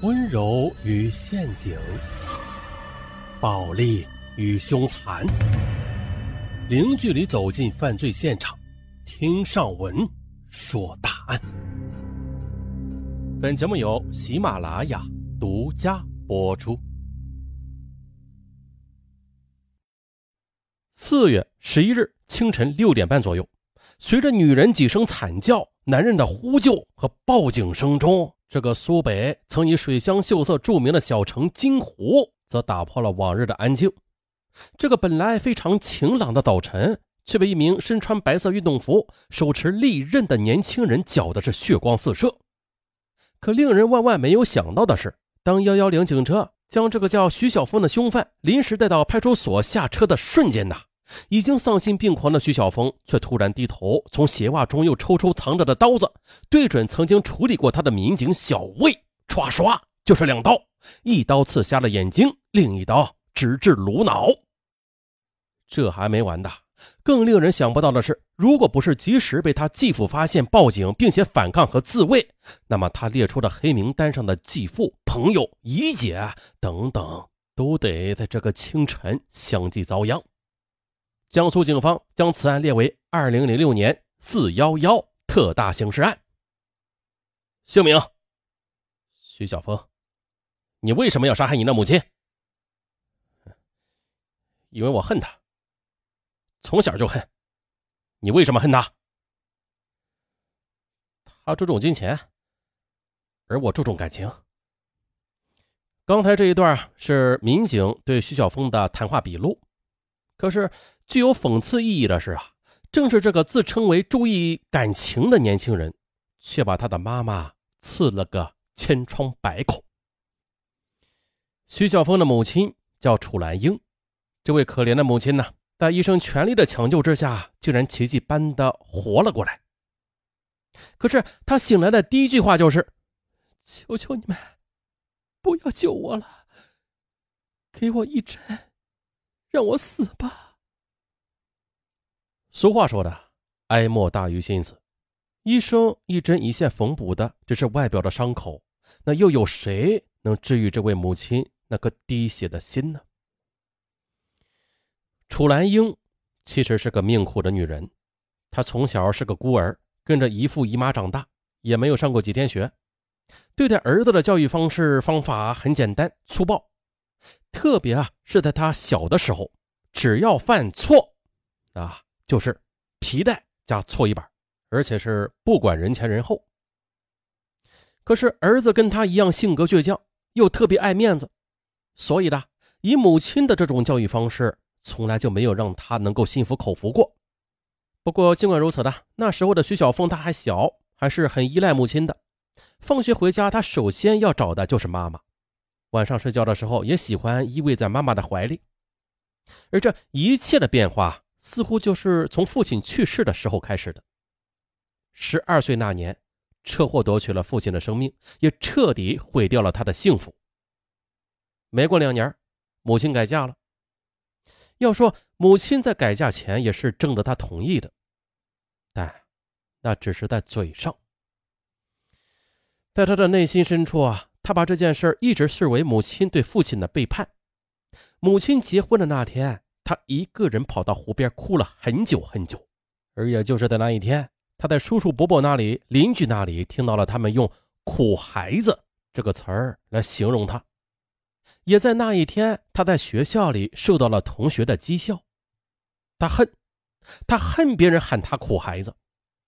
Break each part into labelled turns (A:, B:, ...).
A: 温柔与陷阱，暴力与凶残，零距离走进犯罪现场，听上文说大案。本节目由喜马拉雅独家播出。四月十一日清晨六点半左右，随着女人几声惨叫、男人的呼救和报警声中。这个苏北曾以水乡秀色著名的小城金湖，则打破了往日的安静。这个本来非常晴朗的早晨，却被一名身穿白色运动服、手持利刃的年轻人搅得是血光四射。可令人万万没有想到的是，当幺幺零警车将这个叫徐小峰的凶犯临时带到派出所下车的瞬间呐。已经丧心病狂的徐小峰，却突然低头，从鞋袜中又抽出藏着的刀子，对准曾经处理过他的民警小魏，唰唰就是两刀，一刀刺瞎了眼睛，另一刀直至颅脑。这还没完的，更令人想不到的是，如果不是及时被他继父发现报警，并且反抗和自卫，那么他列出的黑名单上的继父、朋友、姨姐等等，都得在这个清晨相继遭殃。江苏警方将此案列为二零零六年四幺幺特大刑事案。姓名：徐小峰。你为什么要杀害你的母亲？因为我恨她，从小就恨。你为什么恨她？她注重金钱，而我注重感情。刚才这一段是民警对徐小峰的谈话笔录。可是，具有讽刺意义的是啊，正是这个自称为注意感情的年轻人，却把他的妈妈刺了个千疮百孔。徐小峰的母亲叫楚兰英，这位可怜的母亲呢，在医生全力的抢救之下，竟然奇迹般的活了过来。可是，他醒来的第一句话就是：“求求你们，不要救我了，给我一针。”让我死吧！俗话说的“哀莫大于心死”，医生一针一线缝补的只是外表的伤口，那又有谁能治愈这位母亲那颗滴血的心呢？楚兰英其实是个命苦的女人，她从小是个孤儿，跟着姨父姨妈长大，也没有上过几天学，对待儿子的教育方式方法很简单粗暴。特别啊，是在他小的时候，只要犯错，啊，就是皮带加搓衣板，而且是不管人前人后。可是儿子跟他一样性格倔强，又特别爱面子，所以呢，以母亲的这种教育方式，从来就没有让他能够心服口服过。不过尽管如此呢，那时候的徐小凤他还小，还是很依赖母亲的。放学回家，他首先要找的就是妈妈。晚上睡觉的时候，也喜欢依偎在妈妈的怀里，而这一切的变化，似乎就是从父亲去世的时候开始的。十二岁那年，车祸夺取了父亲的生命，也彻底毁掉了他的幸福。没过两年，母亲改嫁了。要说母亲在改嫁前也是征得他同意的，但那只是在嘴上，在他的内心深处啊。他把这件事一直视为母亲对父亲的背叛。母亲结婚的那天，他一个人跑到湖边哭了很久很久。而也就是在那一天，他在叔叔伯伯那里、邻居那里听到了他们用“苦孩子”这个词儿来形容他。也在那一天，他在学校里受到了同学的讥笑。他恨，他恨别人喊他“苦孩子”，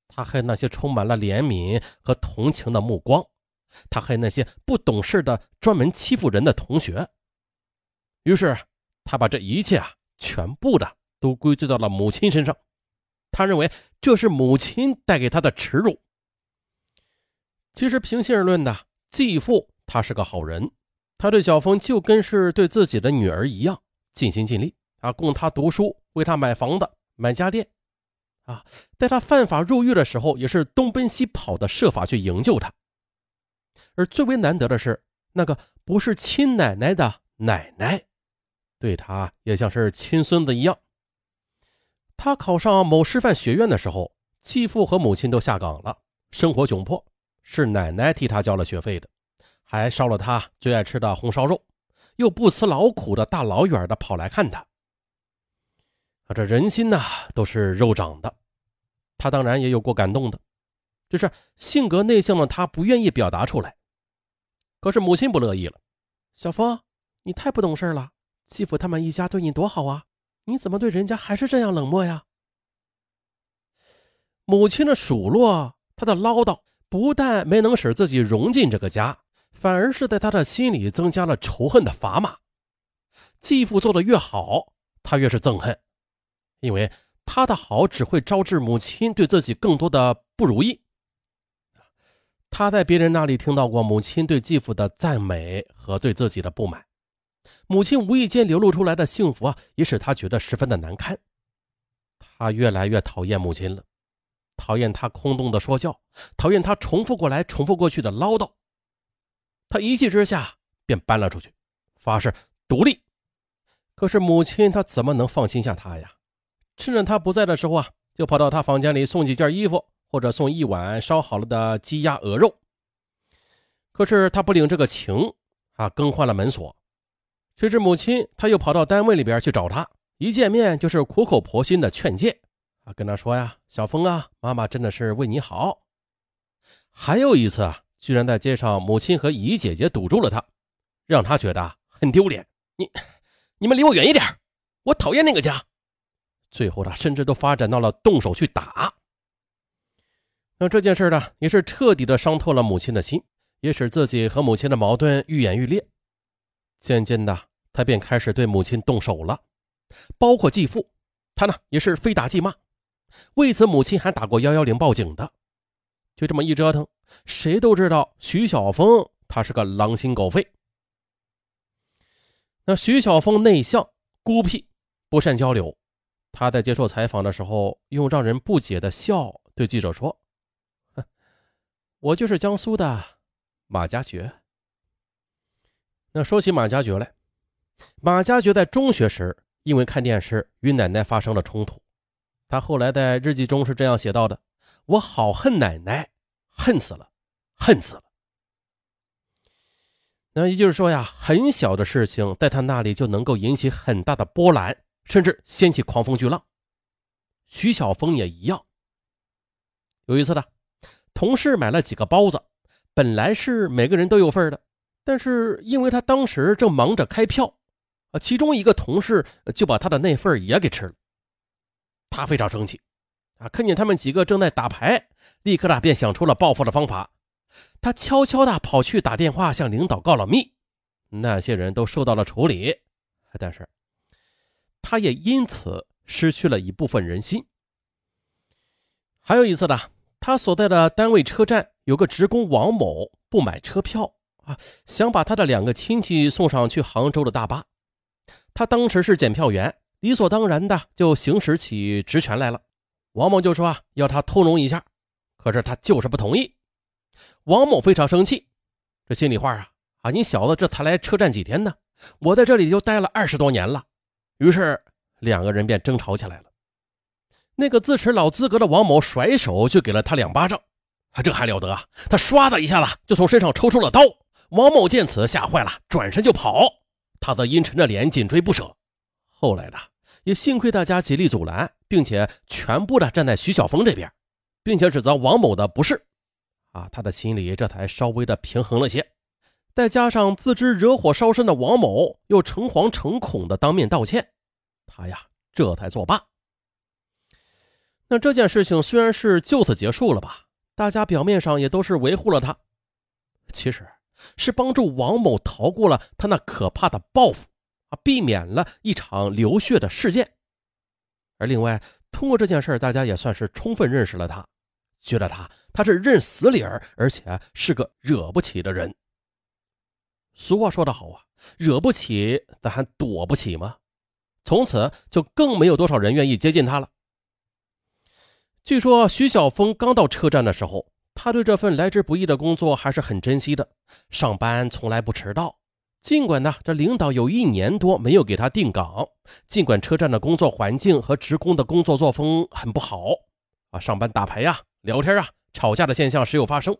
A: 他恨那些充满了怜悯和同情的目光。他恨那些不懂事的、专门欺负人的同学。于是，他把这一切啊，全部的都归罪到了母亲身上。他认为这是母亲带给他的耻辱。其实，平心而论的，继父他是个好人，他对小峰就跟是对自己的女儿一样，尽心尽力啊，供他读书，为他买房子、买家电，啊，在他犯法入狱的时候，也是东奔西跑的，设法去营救他。而最为难得的是，那个不是亲奶奶的奶奶，对他也像是亲孙子一样。他考上某师范学院的时候，继父和母亲都下岗了，生活窘迫，是奶奶替他交了学费的，还烧了他最爱吃的红烧肉，又不辞劳苦的大老远的跑来看他。这人心呐，都是肉长的，他当然也有过感动的，就是性格内向的他不愿意表达出来。可是母亲不乐意了，小峰，你太不懂事了，继父他们一家对你多好啊，你怎么对人家还是这样冷漠呀？母亲的数落，他的唠叨，不但没能使自己融进这个家。反而是在他的心里增加了仇恨的砝码。继父做的越好，他越是憎恨，因为他的好只会招致母亲对自己更多的不如意。他在别人那里听到过母亲对继父的赞美和对自己的不满，母亲无意间流露出来的幸福啊，也使他觉得十分的难堪。他越来越讨厌母亲了，讨厌他空洞的说教，讨厌他重复过来重复过去的唠叨。他一气之下便搬了出去，发誓独立。可是母亲她怎么能放心下他呀？趁着他不在的时候啊，就跑到他房间里送几件衣服，或者送一碗烧好了的鸡鸭鹅肉。可是他不领这个情啊，更换了门锁。谁知母亲他又跑到单位里边去找他，一见面就是苦口婆心的劝诫啊，跟他说呀：“小峰啊，妈妈真的是为你好。”还有一次啊。居然在街上，母亲和姨姐姐堵住了他，让他觉得很丢脸。你、你们离我远一点，我讨厌那个家。最后，他甚至都发展到了动手去打。那这件事呢，也是彻底的伤透了母亲的心，也使自己和母亲的矛盾愈演愈烈。渐渐的，他便开始对母亲动手了，包括继父，他呢也是非打即骂。为此，母亲还打过幺幺零报警的。就这么一折腾，谁都知道徐小峰他是个狼心狗肺。那徐小峰内向、孤僻、不善交流。他在接受采访的时候，用让人不解的笑对记者说：“我就是江苏的马家爵。”那说起马家爵来，马家爵在中学时因为看电视与奶奶发生了冲突。他后来在日记中是这样写到的。我好恨奶奶，恨死了，恨死了。那也就是说呀，很小的事情在他那里就能够引起很大的波澜，甚至掀起狂风巨浪。徐小峰也一样。有一次呢，同事买了几个包子，本来是每个人都有份的，但是因为他当时正忙着开票，啊，其中一个同事就把他的那份也给吃了。他非常生气。啊！看见他们几个正在打牌，立刻的便想出了报复的方法。他悄悄的跑去打电话向领导告了密，那些人都受到了处理。但是，他也因此失去了一部分人心。还有一次呢，他所在的单位车站有个职工王某不买车票啊，想把他的两个亲戚送上去杭州的大巴。他当时是检票员，理所当然的就行使起职权来了。王某就说啊，要他通融一下，可是他就是不同意。王某非常生气，这心里话啊啊，你小子这才来车站几天呢？我在这里就待了二十多年了。于是两个人便争吵起来了。那个自持老资格的王某甩手就给了他两巴掌，这还了得啊！他唰的一下子就从身上抽出了刀。王某见此吓坏了，转身就跑，他则阴沉着脸紧追不舍。后来呢？也幸亏大家极力阻拦，并且全部的站在徐小峰这边，并且指责王某的不是，啊，他的心里这才稍微的平衡了些。再加上自知惹火烧身的王某又诚惶诚恐的当面道歉，他呀这才作罢。那这件事情虽然是就此结束了吧，大家表面上也都是维护了他，其实是帮助王某逃过了他那可怕的报复。啊，避免了一场流血的事件，而另外通过这件事大家也算是充分认识了他，觉得他他是认死理儿，而且是个惹不起的人。俗话说得好啊，惹不起咱还躲不起吗？从此就更没有多少人愿意接近他了。据说徐晓峰刚到车站的时候，他对这份来之不易的工作还是很珍惜的，上班从来不迟到。尽管呢，这领导有一年多没有给他定岗，尽管车站的工作环境和职工的工作作风很不好，啊，上班打牌呀、聊天啊、吵架的现象时有发生，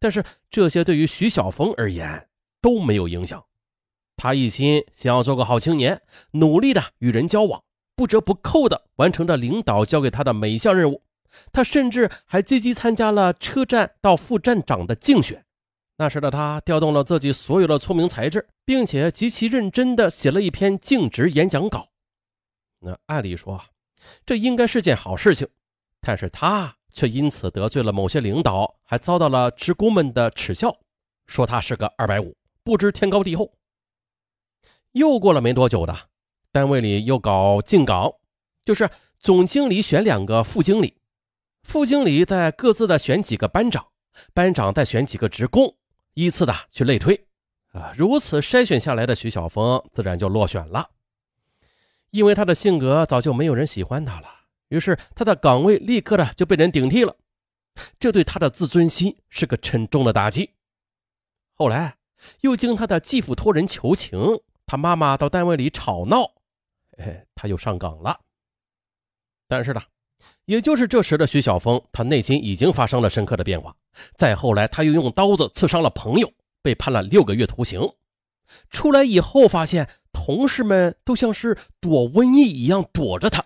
A: 但是这些对于徐小峰而言都没有影响。他一心想要做个好青年，努力的与人交往，不折不扣的完成着领导交给他的每一项任务。他甚至还积极参加了车站到副站长的竞选。那时的他调动了自己所有的聪明才智，并且极其认真的写了一篇竞职演讲稿。那按理说，这应该是件好事情，但是他却因此得罪了某些领导，还遭到了职工们的耻笑，说他是个二百五，不知天高地厚。又过了没多久的，单位里又搞进岗，就是总经理选两个副经理，副经理再各自的选几个班长，班长再选几个职工，依次的去类推。啊，如此筛选下来的徐小峰自然就落选了，因为他的性格早就没有人喜欢他了，于是他的岗位立刻的就被人顶替了，这对他的自尊心是个沉重的打击。后来又经他的继父托人求情。他妈妈到单位里吵闹，哎，他又上岗了。但是呢，也就是这时的徐小峰，他内心已经发生了深刻的变化。再后来，他又用刀子刺伤了朋友，被判了六个月徒刑。出来以后，发现同事们都像是躲瘟疫一样躲着他，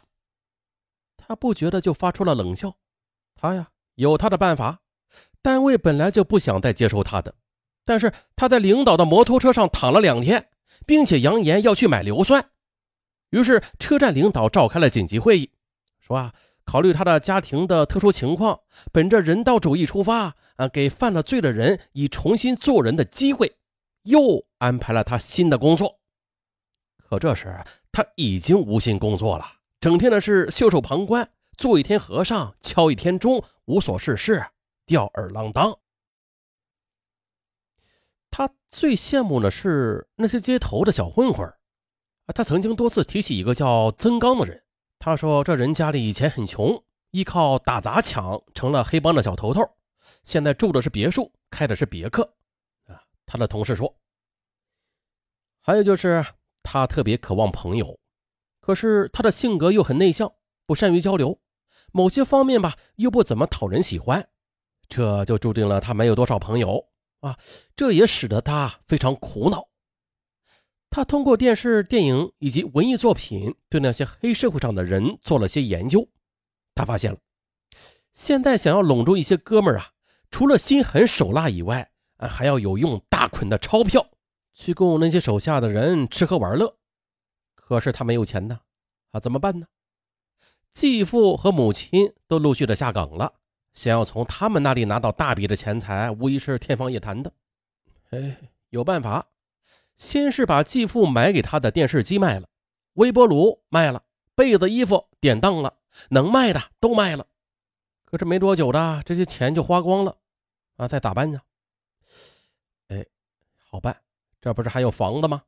A: 他不觉得就发出了冷笑。他呀，有他的办法。单位本来就不想再接收他的，但是他在领导的摩托车上躺了两天。并且扬言要去买硫酸，于是车站领导召开了紧急会议，说啊，考虑他的家庭的特殊情况，本着人道主义出发啊，给犯了罪的人以重新做人的机会，又安排了他新的工作。可这时他已经无心工作了，整天的是袖手旁观，做一天和尚敲一天钟，无所事事，吊儿郎当。他最羡慕的是那些街头的小混混他曾经多次提起一个叫曾刚的人，他说这人家里以前很穷，依靠打砸抢成了黑帮的小头头，现在住的是别墅，开的是别克啊。他的同事说，还有就是他特别渴望朋友，可是他的性格又很内向，不善于交流，某些方面吧又不怎么讨人喜欢，这就注定了他没有多少朋友。啊，这也使得他非常苦恼。他通过电视、电影以及文艺作品，对那些黑社会上的人做了些研究。他发现了，现在想要笼住一些哥们儿啊，除了心狠手辣以外，啊，还要有用大捆的钞票去供那些手下的人吃喝玩乐。可是他没有钱呢，啊，怎么办呢？继父和母亲都陆续的下岗了。想要从他们那里拿到大笔的钱财，无疑是天方夜谭的。哎，有办法，先是把继父买给他的电视机卖了，微波炉卖了，被子、衣服、典当了，能卖的都卖了。可是没多久的，这些钱就花光了。啊，再咋办呢？哎，好办，这不是还有房子吗？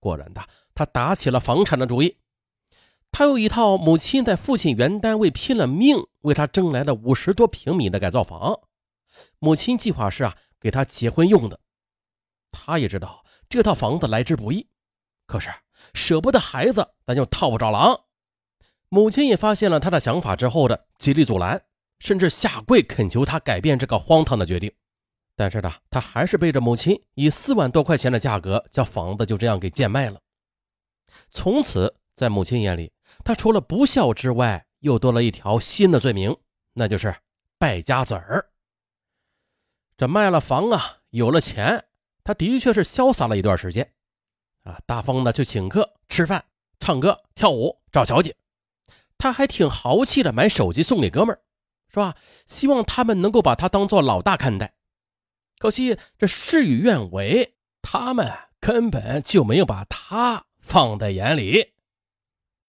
A: 果然的，他打起了房产的主意。他有一套母亲在父亲原单位拼了命为他争来的五十多平米的改造房，母亲计划是啊给他结婚用的。他也知道这套房子来之不易，可是舍不得孩子，咱就套不着狼。母亲也发现了他的想法之后的极力阻拦，甚至下跪恳求他改变这个荒唐的决定。但是呢，他还是背着母亲以四万多块钱的价格将房子就这样给贱卖了。从此，在母亲眼里。他除了不孝之外，又多了一条新的罪名，那就是败家子儿。这卖了房啊，有了钱，他的确是潇洒了一段时间，啊，大方的去请客、吃饭、唱歌、跳舞、找小姐。他还挺豪气的，买手机送给哥们儿，是吧？希望他们能够把他当做老大看待。可惜这事与愿违，他们根本就没有把他放在眼里。